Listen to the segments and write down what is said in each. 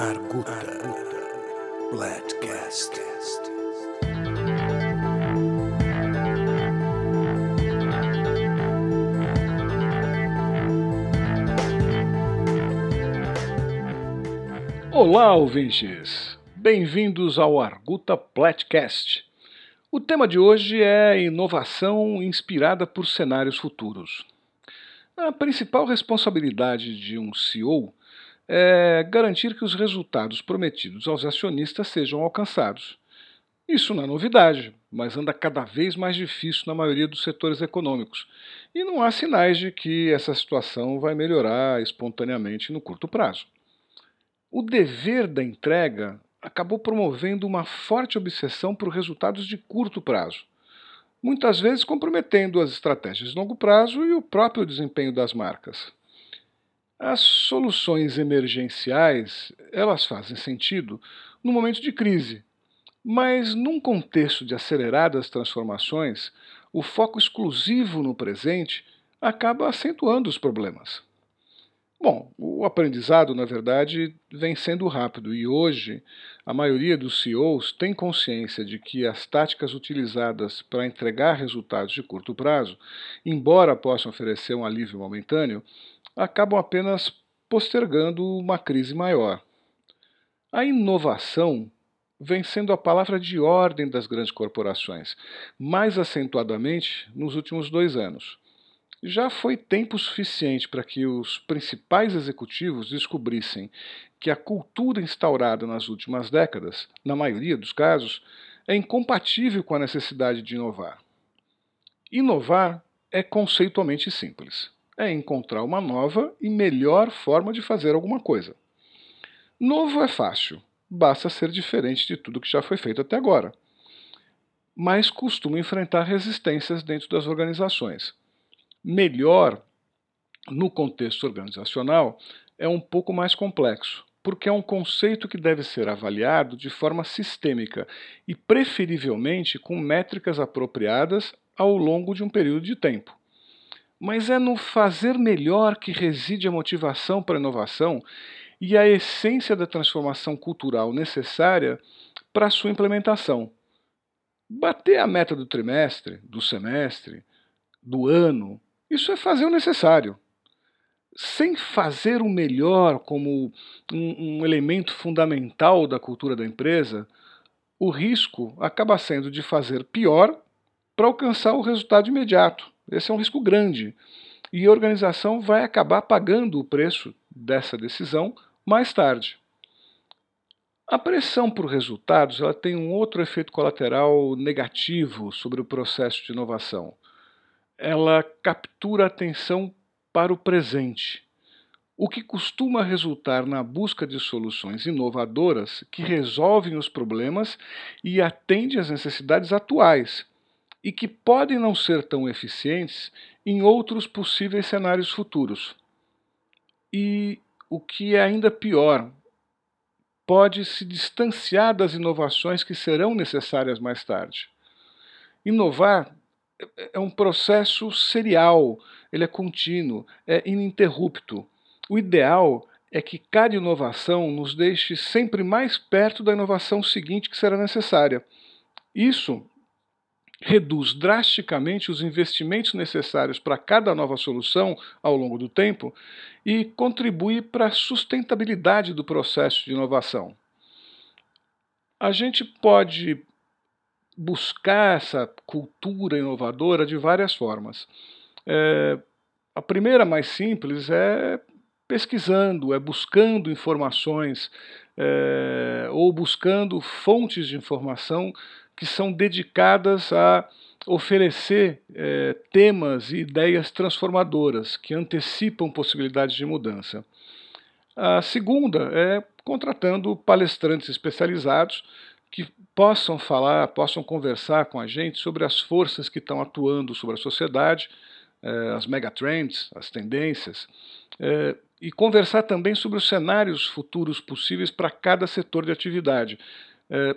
Arguta. Arguta. Bladcast. Olá, ouvintes! Bem-vindos ao Arguta Platcast. O tema de hoje é inovação inspirada por cenários futuros. A principal responsabilidade de um CEO é garantir que os resultados prometidos aos acionistas sejam alcançados. Isso não é novidade, mas anda cada vez mais difícil na maioria dos setores econômicos, e não há sinais de que essa situação vai melhorar espontaneamente no curto prazo. O dever da entrega acabou promovendo uma forte obsessão por resultados de curto prazo, muitas vezes comprometendo as estratégias de longo prazo e o próprio desempenho das marcas. As soluções emergenciais, elas fazem sentido no momento de crise, mas num contexto de aceleradas transformações, o foco exclusivo no presente acaba acentuando os problemas. Bom, o aprendizado, na verdade, vem sendo rápido e hoje a maioria dos CEOs tem consciência de que as táticas utilizadas para entregar resultados de curto prazo, embora possam oferecer um alívio momentâneo, acabam apenas postergando uma crise maior. A inovação vem sendo a palavra de ordem das grandes corporações, mais acentuadamente nos últimos dois anos já foi tempo suficiente para que os principais executivos descobrissem que a cultura instaurada nas últimas décadas, na maioria dos casos, é incompatível com a necessidade de inovar. Inovar é conceitualmente simples. É encontrar uma nova e melhor forma de fazer alguma coisa. Novo é fácil, basta ser diferente de tudo que já foi feito até agora. Mas costuma enfrentar resistências dentro das organizações melhor no contexto organizacional é um pouco mais complexo, porque é um conceito que deve ser avaliado de forma sistêmica e, preferivelmente, com métricas apropriadas ao longo de um período de tempo. Mas é no fazer melhor que reside a motivação para a inovação e a essência da transformação cultural necessária para a sua implementação. Bater a meta do trimestre, do semestre, do ano, isso é fazer o necessário. Sem fazer o melhor como um, um elemento fundamental da cultura da empresa, o risco acaba sendo de fazer pior para alcançar o resultado imediato. Esse é um risco grande. E a organização vai acabar pagando o preço dessa decisão mais tarde. A pressão por resultados ela tem um outro efeito colateral negativo sobre o processo de inovação ela captura a atenção para o presente, o que costuma resultar na busca de soluções inovadoras que resolvem os problemas e atendem às necessidades atuais e que podem não ser tão eficientes em outros possíveis cenários futuros. E o que é ainda pior, pode se distanciar das inovações que serão necessárias mais tarde. Inovar é, um processo serial, ele é contínuo, é ininterrupto. O ideal é que cada inovação nos deixe sempre mais perto da inovação seguinte que será necessária. Isso reduz drasticamente os investimentos necessários para cada nova solução ao longo do tempo e contribui para a sustentabilidade do processo de inovação. A gente pode buscar essa cultura inovadora de várias formas. É, a primeira, mais simples, é pesquisando, é buscando informações é, ou buscando fontes de informação que são dedicadas a oferecer é, temas e ideias transformadoras que antecipam possibilidades de mudança. A segunda é contratando palestrantes especializados que possam falar, possam conversar com a gente sobre as forças que estão atuando sobre a sociedade, eh, as megatrends, as tendências, eh, e conversar também sobre os cenários futuros possíveis para cada setor de atividade. Eh,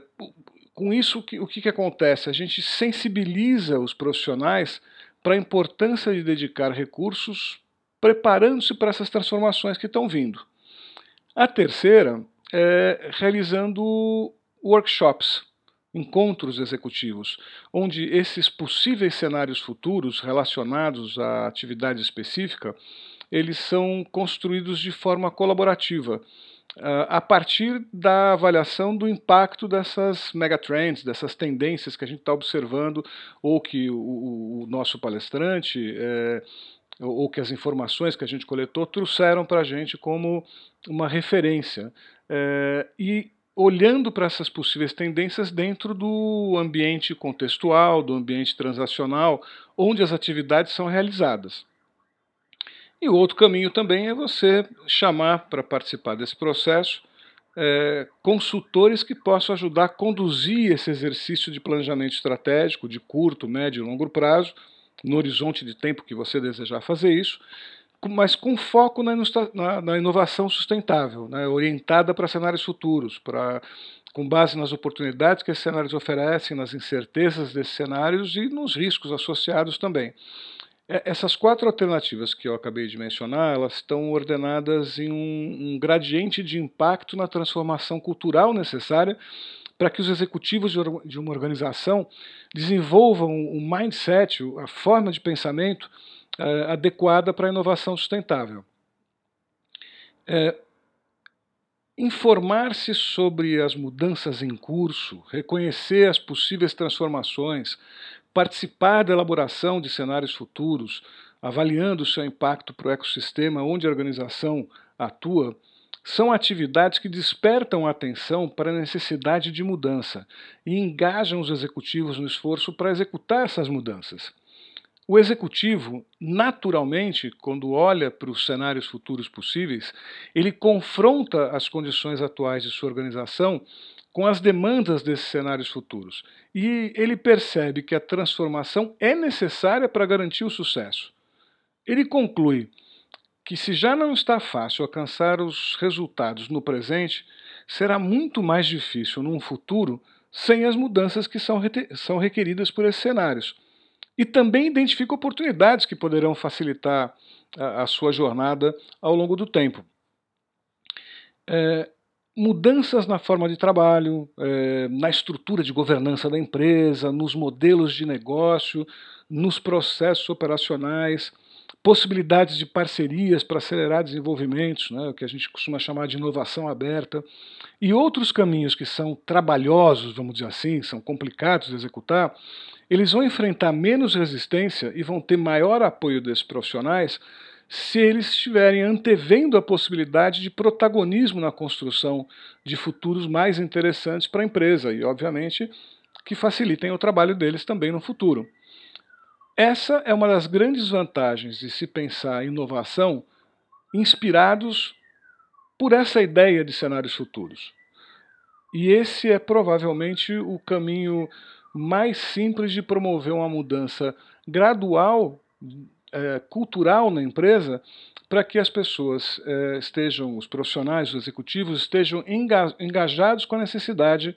com isso, o que, o que acontece? A gente sensibiliza os profissionais para a importância de dedicar recursos preparando-se para essas transformações que estão vindo. A terceira é, realizando workshops, encontros executivos, onde esses possíveis cenários futuros relacionados à atividade específica, eles são construídos de forma colaborativa, a partir da avaliação do impacto dessas megatrends, dessas tendências que a gente está observando, ou que o, o nosso palestrante, é, ou que as informações que a gente coletou trouxeram para a gente como uma referência. É, e olhando para essas possíveis tendências dentro do ambiente contextual, do ambiente transacional, onde as atividades são realizadas. E o outro caminho também é você chamar para participar desse processo é, consultores que possam ajudar a conduzir esse exercício de planejamento estratégico de curto, médio e longo prazo, no horizonte de tempo que você desejar fazer isso, mas com foco na, na, na inovação sustentável, né, orientada para cenários futuros, para com base nas oportunidades que esses cenários oferecem, nas incertezas desses cenários e nos riscos associados também. É, essas quatro alternativas que eu acabei de mencionar, elas estão ordenadas em um, um gradiente de impacto na transformação cultural necessária para que os executivos de uma organização desenvolvam um mindset, a forma de pensamento é, adequada para a inovação sustentável. É, Informar-se sobre as mudanças em curso, reconhecer as possíveis transformações, participar da elaboração de cenários futuros, avaliando seu impacto para o ecossistema onde a organização atua, são atividades que despertam a atenção para a necessidade de mudança e engajam os executivos no esforço para executar essas mudanças. O executivo, naturalmente, quando olha para os cenários futuros possíveis, ele confronta as condições atuais de sua organização com as demandas desses cenários futuros. E ele percebe que a transformação é necessária para garantir o sucesso. Ele conclui que, se já não está fácil alcançar os resultados no presente, será muito mais difícil num futuro sem as mudanças que são, são requeridas por esses cenários. E também identifica oportunidades que poderão facilitar a, a sua jornada ao longo do tempo. É, mudanças na forma de trabalho, é, na estrutura de governança da empresa, nos modelos de negócio, nos processos operacionais, possibilidades de parcerias para acelerar desenvolvimentos, né, o que a gente costuma chamar de inovação aberta, e outros caminhos que são trabalhosos, vamos dizer assim, são complicados de executar, eles vão enfrentar menos resistência e vão ter maior apoio desses profissionais se eles estiverem antevendo a possibilidade de protagonismo na construção de futuros mais interessantes para a empresa e, obviamente, que facilitem o trabalho deles também no futuro. Essa é uma das grandes vantagens de se pensar inovação inspirados por essa ideia de cenários futuros. E esse é provavelmente o caminho mais simples de promover uma mudança gradual é, cultural na empresa para que as pessoas é, estejam, os profissionais, os executivos, estejam engajados com a necessidade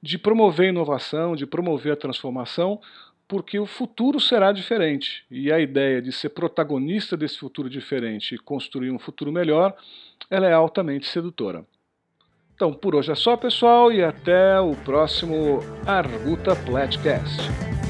de promover inovação, de promover a transformação, porque o futuro será diferente. E a ideia de ser protagonista desse futuro diferente e construir um futuro melhor, ela é altamente sedutora. Então, por hoje é só, pessoal, e até o próximo Arguta Platcast.